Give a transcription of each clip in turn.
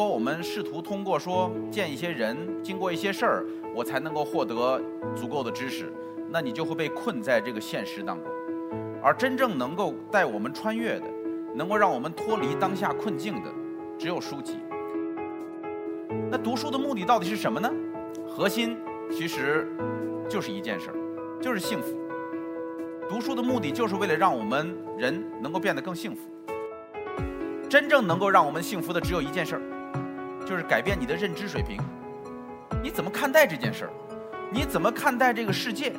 如果我们试图通过说见一些人，经过一些事儿，我才能够获得足够的知识，那你就会被困在这个现实当中。而真正能够带我们穿越的，能够让我们脱离当下困境的，只有书籍。那读书的目的到底是什么呢？核心其实就是一件事儿，就是幸福。读书的目的就是为了让我们人能够变得更幸福。真正能够让我们幸福的只有一件事儿，就是改变你的认知水平。你怎么看待这件事儿？你怎么看待这个世界？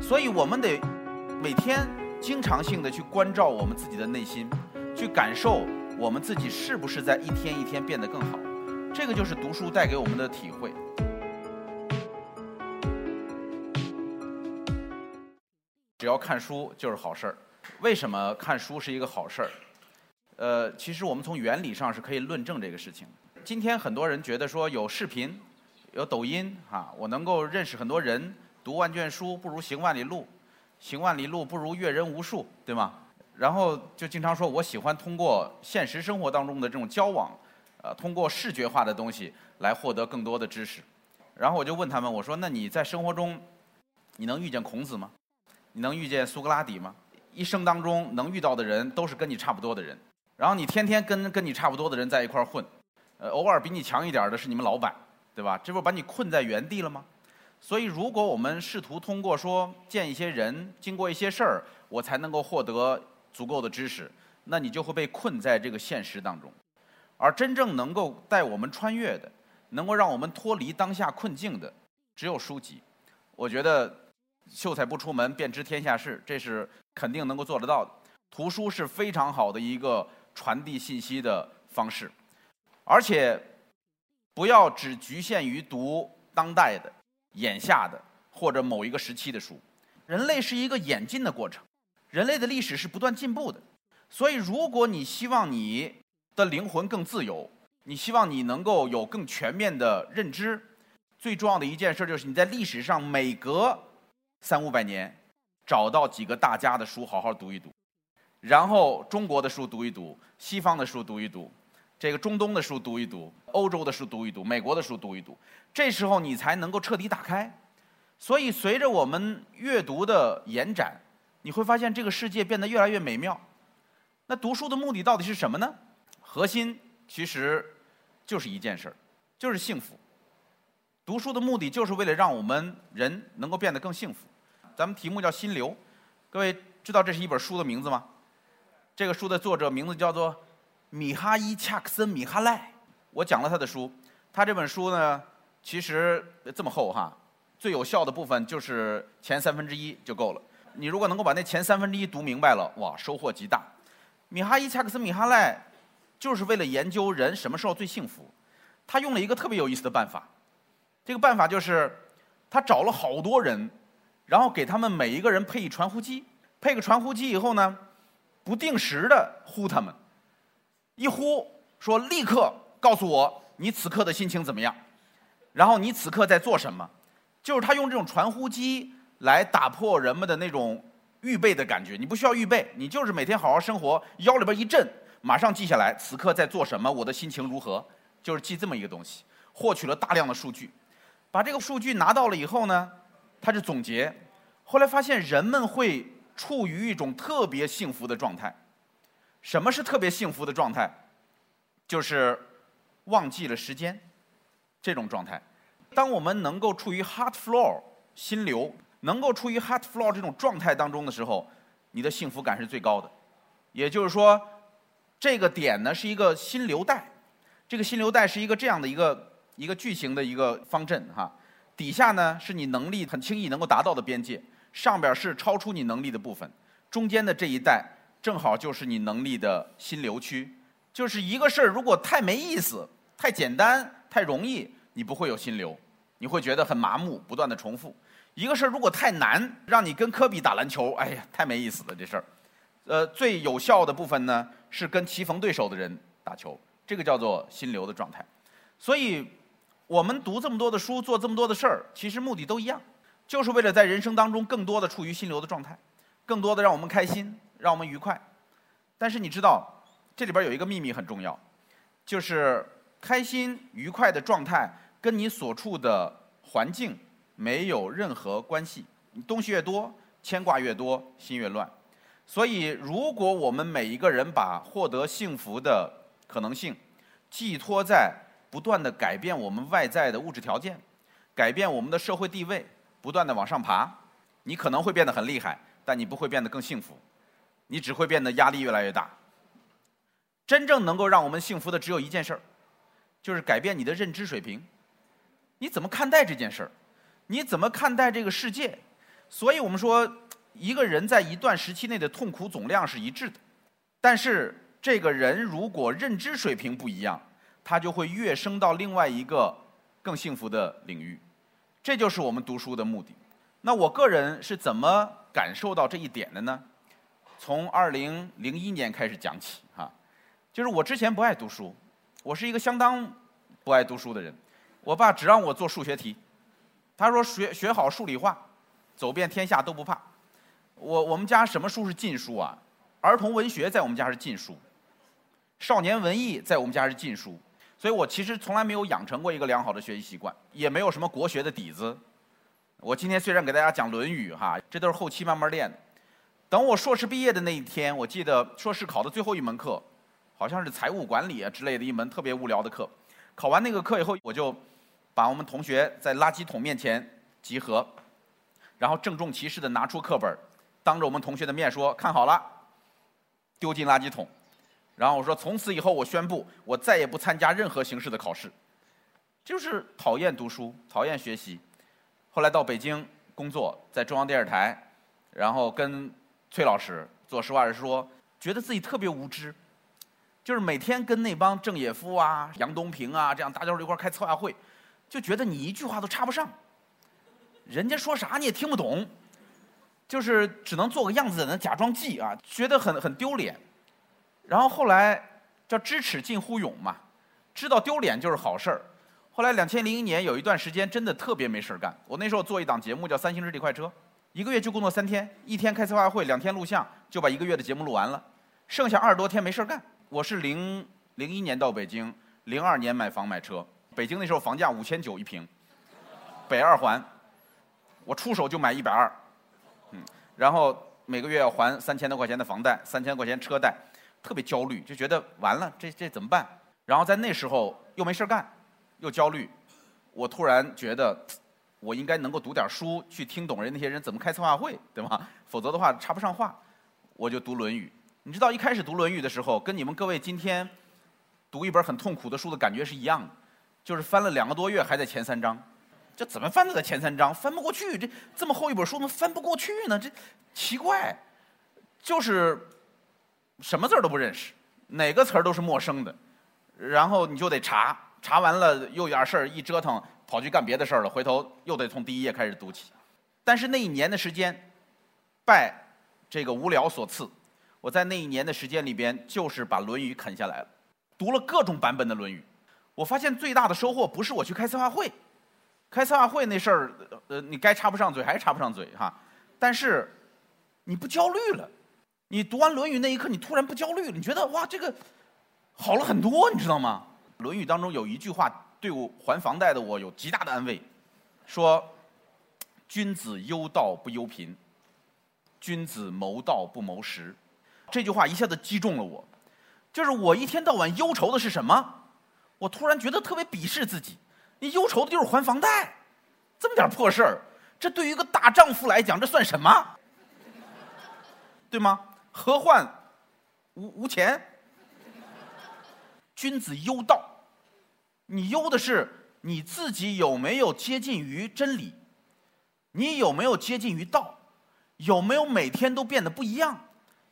所以我们得每天经常性的去关照我们自己的内心，去感受我们自己是不是在一天一天变得更好。这个就是读书带给我们的体会。只要看书就是好事儿。为什么看书是一个好事儿？呃，其实我们从原理上是可以论证这个事情。今天很多人觉得说有视频、有抖音啊，我能够认识很多人，读万卷书不如行万里路，行万里路不如阅人无数，对吗？然后就经常说我喜欢通过现实生活当中的这种交往，呃，通过视觉化的东西来获得更多的知识。然后我就问他们，我说那你在生活中，你能遇见孔子吗？你能遇见苏格拉底吗？一生当中能遇到的人都是跟你差不多的人。然后你天天跟跟你差不多的人在一块混，呃，偶尔比你强一点的是你们老板，对吧？这不把你困在原地了吗？所以，如果我们试图通过说见一些人，经过一些事儿，我才能够获得足够的知识，那你就会被困在这个现实当中。而真正能够带我们穿越的，能够让我们脱离当下困境的，只有书籍。我觉得秀才不出门便知天下事，这是肯定能够做得到的。图书是非常好的一个。传递信息的方式，而且不要只局限于读当代的、眼下的或者某一个时期的书。人类是一个演进的过程，人类的历史是不断进步的。所以，如果你希望你的灵魂更自由，你希望你能够有更全面的认知，最重要的一件事就是你在历史上每隔三五百年找到几个大家的书，好好读一读。然后中国的书读一读，西方的书读一读，这个中东的书读一读，欧洲的书读一读，美国的书读一读，这时候你才能够彻底打开。所以随着我们阅读的延展，你会发现这个世界变得越来越美妙。那读书的目的到底是什么呢？核心其实就是一件事儿，就是幸福。读书的目的就是为了让我们人能够变得更幸福。咱们题目叫《心流》，各位知道这是一本书的名字吗？这个书的作者名字叫做米哈伊·恰克森·米哈赖。我讲了他的书，他这本书呢，其实这么厚哈，最有效的部分就是前三分之一就够了。你如果能够把那前三分之一读明白了，哇，收获极大。米哈伊·恰克森·米哈赖就是为了研究人什么时候最幸福，他用了一个特别有意思的办法。这个办法就是他找了好多人，然后给他们每一个人配一传呼机，配个传呼机以后呢。不定时的呼他们，一呼说立刻告诉我你此刻的心情怎么样，然后你此刻在做什么，就是他用这种传呼机来打破人们的那种预备的感觉。你不需要预备，你就是每天好好生活，腰里边一震，马上记下来此刻在做什么，我的心情如何，就是记这么一个东西。获取了大量的数据，把这个数据拿到了以后呢，他就总结，后来发现人们会。处于一种特别幸福的状态。什么是特别幸福的状态？就是忘记了时间这种状态。当我们能够处于 heart flow 心流，能够处于 heart flow 这种状态当中的时候，你的幸福感是最高的。也就是说，这个点呢是一个心流带，这个心流带是一个这样的一个一个巨型的一个方阵哈，底下呢是你能力很轻易能够达到的边界。上边是超出你能力的部分，中间的这一带正好就是你能力的心流区。就是一个事儿，如果太没意思、太简单、太容易，你不会有心流，你会觉得很麻木，不断的重复。一个事儿如果太难，让你跟科比打篮球，哎呀，太没意思了这事儿。呃，最有效的部分呢，是跟棋逢对手的人打球，这个叫做心流的状态。所以，我们读这么多的书，做这么多的事儿，其实目的都一样。就是为了在人生当中更多的处于心流的状态，更多的让我们开心，让我们愉快。但是你知道，这里边有一个秘密很重要，就是开心愉快的状态跟你所处的环境没有任何关系。你东西越多，牵挂越多，心越乱。所以，如果我们每一个人把获得幸福的可能性寄托在不断的改变我们外在的物质条件，改变我们的社会地位，不断的往上爬，你可能会变得很厉害，但你不会变得更幸福，你只会变得压力越来越大。真正能够让我们幸福的只有一件事儿，就是改变你的认知水平。你怎么看待这件事儿？你怎么看待这个世界？所以我们说，一个人在一段时期内的痛苦总量是一致的，但是这个人如果认知水平不一样，他就会跃升到另外一个更幸福的领域。这就是我们读书的目的。那我个人是怎么感受到这一点的呢？从二零零一年开始讲起，哈，就是我之前不爱读书，我是一个相当不爱读书的人。我爸只让我做数学题，他说学学好数理化，走遍天下都不怕。我我们家什么书是禁书啊？儿童文学在我们家是禁书，少年文艺在我们家是禁书。所以我其实从来没有养成过一个良好的学习习惯，也没有什么国学的底子。我今天虽然给大家讲《论语》哈，这都是后期慢慢练的。等我硕士毕业的那一天，我记得硕士考的最后一门课，好像是财务管理啊之类的一门特别无聊的课。考完那个课以后，我就把我们同学在垃圾桶面前集合，然后郑重其事的拿出课本，当着我们同学的面说：“看好了，丢进垃圾桶。”然后我说：“从此以后，我宣布，我再也不参加任何形式的考试。”就是讨厌读书，讨厌学习。后来到北京工作，在中央电视台，然后跟崔老师做实话实说，觉得自己特别无知。就是每天跟那帮郑也夫啊、杨东平啊这样大家伙一块开策划会，就觉得你一句话都插不上，人家说啥你也听不懂，就是只能做个样子在那假装记啊，觉得很很丢脸。然后后来叫知耻近乎勇嘛，知道丢脸就是好事儿。后来两千零一年有一段时间真的特别没事儿干，我那时候做一档节目叫《三星日历快车》，一个月就工作三天，一天开策划会，两天录像，就把一个月的节目录完了，剩下二十多天没事儿干。我是零零一年到北京，零二年买房买车，北京那时候房价五千九一平，北二环，我出手就买一百二，嗯，然后每个月要还三千多块钱的房贷，三千块钱车贷。特别焦虑，就觉得完了，这这怎么办？然后在那时候又没事干，又焦虑，我突然觉得，我应该能够读点书，去听懂人那些人怎么开策划会，对吧？否则的话插不上话。我就读《论语》，你知道一开始读《论语》的时候，跟你们各位今天读一本很痛苦的书的感觉是一样的，就是翻了两个多月还在前三章，这怎么翻都在前三章，翻不过去。这这么厚一本书怎么翻不过去呢？这奇怪，就是。什么字儿都不认识，哪个词儿都是陌生的，然后你就得查，查完了又有点事儿，一折腾跑去干别的事儿了，回头又得从第一页开始读起。但是那一年的时间，拜这个无聊所赐，我在那一年的时间里边，就是把《论语》啃下来了，读了各种版本的《论语》。我发现最大的收获不是我去开策划会，开策划会那事儿，呃，你该插不上嘴还是插不上嘴哈，但是你不焦虑了。你读完《论语》那一刻，你突然不焦虑了，你觉得哇，这个好了很多，你知道吗？《论语》当中有一句话对我还房贷的我有极大的安慰，说：“君子忧道不忧贫，君子谋道不谋食。”这句话一下子击中了我，就是我一天到晚忧愁的是什么？我突然觉得特别鄙视自己，你忧愁的就是还房贷，这么点破事儿，这对于一个大丈夫来讲，这算什么？对吗？何患无无钱？君子忧道，你忧的是你自己有没有接近于真理？你有没有接近于道？有没有每天都变得不一样？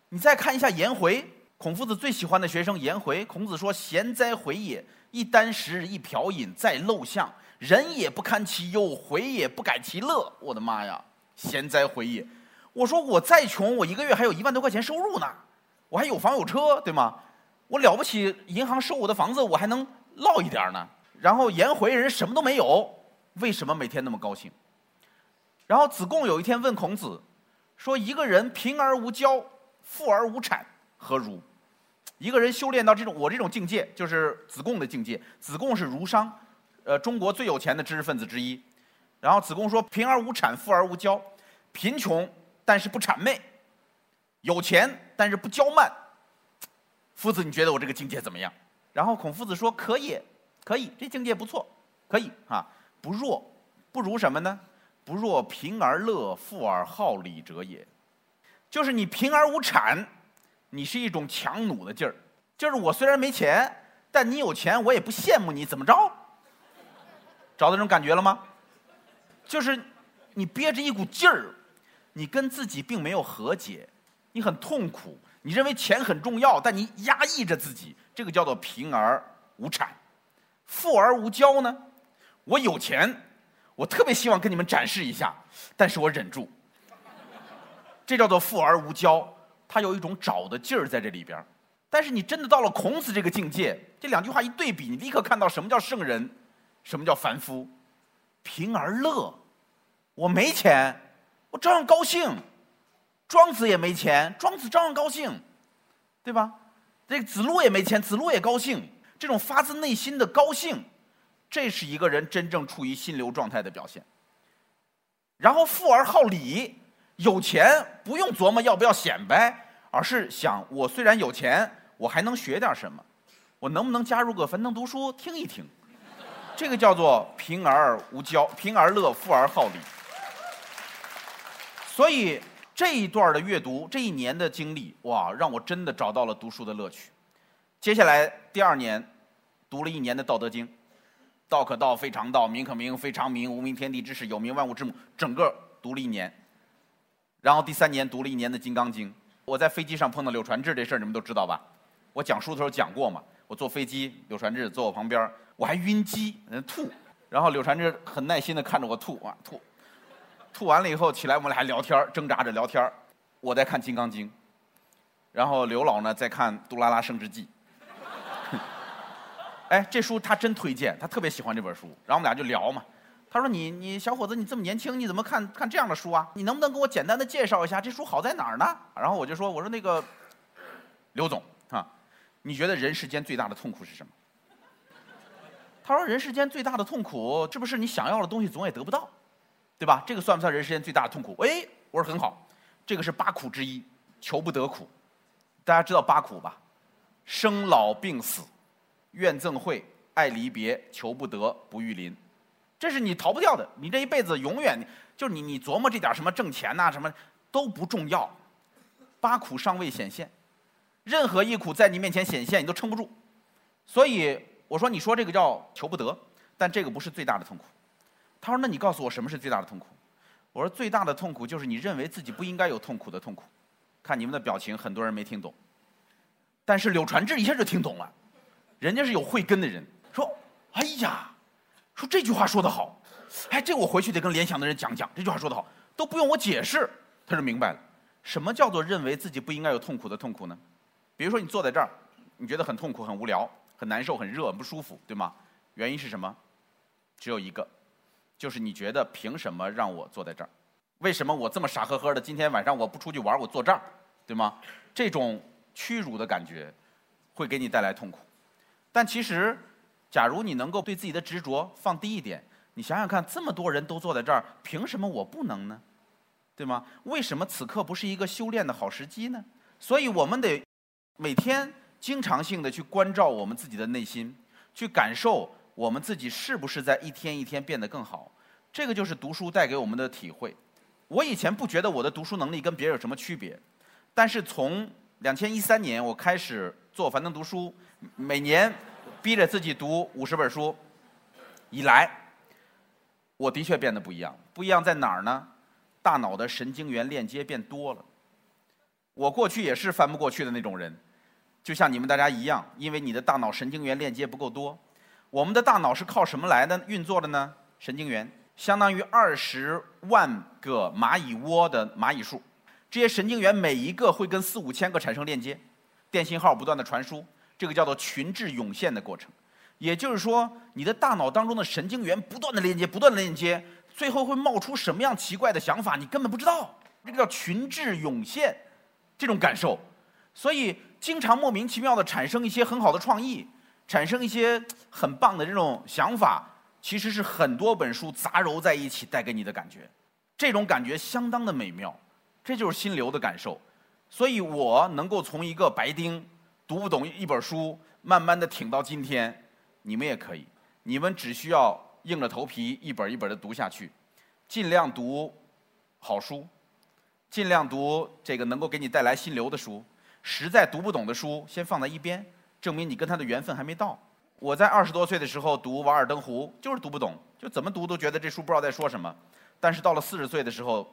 你再看一下颜回，孔夫子最喜欢的学生颜回。孔子说：“贤哉回也！一箪食，一瓢饮，在陋巷，人也不堪其忧，回也不改其乐。”我的妈呀！贤哉回也！我说我再穷，我一个月还有一万多块钱收入呢，我还有房有车，对吗？我了不起，银行收我的房子，我还能落一点呢。然后颜回人什么都没有，为什么每天那么高兴？然后子贡有一天问孔子，说：“一个人贫而无骄，富而无产，何如？”一个人修炼到这种我这种境界，就是子贡的境界。子贡是儒商，呃，中国最有钱的知识分子之一。然后子贡说：“贫而无谄，富而无骄。贫穷但是不谄媚，有钱但是不骄慢。”夫子，你觉得我这个境界怎么样？然后孔夫子说：“可以，可以，这境界不错，可以啊，不弱，不如什么呢？不若贫而乐，富而好礼者也。就是你贫而无谄。”你是一种强弩的劲儿，就是我虽然没钱，但你有钱，我也不羡慕你，怎么着？找到这种感觉了吗？就是你憋着一股劲儿，你跟自己并没有和解，你很痛苦，你认为钱很重要，但你压抑着自己，这个叫做贫而无谄。富而无骄呢？我有钱，我特别希望跟你们展示一下，但是我忍住，这叫做富而无骄。他有一种找的劲儿在这里边但是你真的到了孔子这个境界，这两句话一对比，你立刻看到什么叫圣人，什么叫凡夫。贫而乐，我没钱，我照样高兴。庄子也没钱，庄子照样高兴，对吧？这个子路也没钱，子路也高兴。这种发自内心的高兴，这是一个人真正处于心流状态的表现。然后富而好礼。有钱不用琢磨要不要显摆，而是想我虽然有钱，我还能学点什么？我能不能加入个樊登读书听一听？这个叫做贫而无骄，贫而乐，富而好礼。所以这一段的阅读，这一年的经历，哇，让我真的找到了读书的乐趣。接下来第二年，读了一年的《道德经》，道可道，非常道；名可名，非常名。无名天地之始，有名万物之母。整个读了一年。然后第三年读了一年的《金刚经》，我在飞机上碰到柳传志这事儿你们都知道吧？我讲书的时候讲过嘛。我坐飞机，柳传志坐我旁边，我还晕机，吐。然后柳传志很耐心的看着我吐啊吐，吐完了以后起来，我们俩还聊天挣扎着聊天我在看《金刚经》，然后刘老呢在看《杜拉拉升职记》。哎，这书他真推荐，他特别喜欢这本书。然后我们俩就聊嘛。他说：“你你小伙子，你这么年轻，你怎么看看这样的书啊？你能不能给我简单的介绍一下这书好在哪儿呢？”然后我就说：“我说那个刘总啊，你觉得人世间最大的痛苦是什么？”他说：“人世间最大的痛苦，这不是你想要的东西总也得不到，对吧？这个算不算人世间最大的痛苦？”哎，我说很好，这个是八苦之一，求不得苦。大家知道八苦吧？生老病死、怨憎会、爱离别、求不得、不遇临。这是你逃不掉的，你这一辈子永远就是你，你琢磨这点什么挣钱呐，什么都不重要。八苦尚未显现，任何一苦在你面前显现，你都撑不住。所以我说，你说这个叫求不得，但这个不是最大的痛苦。他说：“那你告诉我什么是最大的痛苦？”我说：“最大的痛苦就是你认为自己不应该有痛苦的痛苦。”看你们的表情，很多人没听懂，但是柳传志一下就听懂了，人家是有慧根的人，说：“哎呀。”说这句话说得好，哎，这我回去得跟联想的人讲讲。这句话说得好，都不用我解释，他就明白了。什么叫做认为自己不应该有痛苦的痛苦呢？比如说你坐在这儿，你觉得很痛苦、很无聊、很难受、很热、很不舒服，对吗？原因是什么？只有一个，就是你觉得凭什么让我坐在这儿？为什么我这么傻呵呵的？今天晚上我不出去玩，我坐这儿，对吗？这种屈辱的感觉会给你带来痛苦，但其实。假如你能够对自己的执着放低一点，你想想看，这么多人都坐在这儿，凭什么我不能呢？对吗？为什么此刻不是一个修炼的好时机呢？所以我们得每天经常性的去关照我们自己的内心，去感受我们自己是不是在一天一天变得更好。这个就是读书带给我们的体会。我以前不觉得我的读书能力跟别人有什么区别，但是从两千一三年我开始做樊登读书，每年。逼着自己读五十本书，以来，我的确变得不一样。不一样在哪儿呢？大脑的神经元链接变多了。我过去也是翻不过去的那种人，就像你们大家一样，因为你的大脑神经元链接不够多。我们的大脑是靠什么来的运作的呢？神经元相当于二十万个蚂蚁窝的蚂蚁数，这些神经元每一个会跟四五千个产生链接，电信号不断的传输。这个叫做群智涌现的过程，也就是说，你的大脑当中的神经元不断的链接，不断的链接，最后会冒出什么样奇怪的想法，你根本不知道。这个叫群智涌现，这种感受。所以经常莫名其妙的产生一些很好的创意，产生一些很棒的这种想法，其实是很多本书杂糅在一起带给你的感觉，这种感觉相当的美妙，这就是心流的感受。所以我能够从一个白丁读不懂一本书，慢慢的挺到今天，你们也可以，你们只需要硬着头皮一本一本的读下去，尽量读好书，尽量读这个能够给你带来心流的书。实在读不懂的书，先放在一边，证明你跟他的缘分还没到。我在二十多岁的时候读《瓦尔登湖》，就是读不懂，就怎么读都觉得这书不知道在说什么。但是到了四十岁的时候，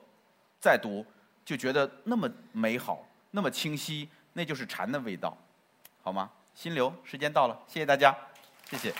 再读，就觉得那么美好，那么清晰，那就是禅的味道，好吗？心流，时间到了，谢谢大家，谢谢。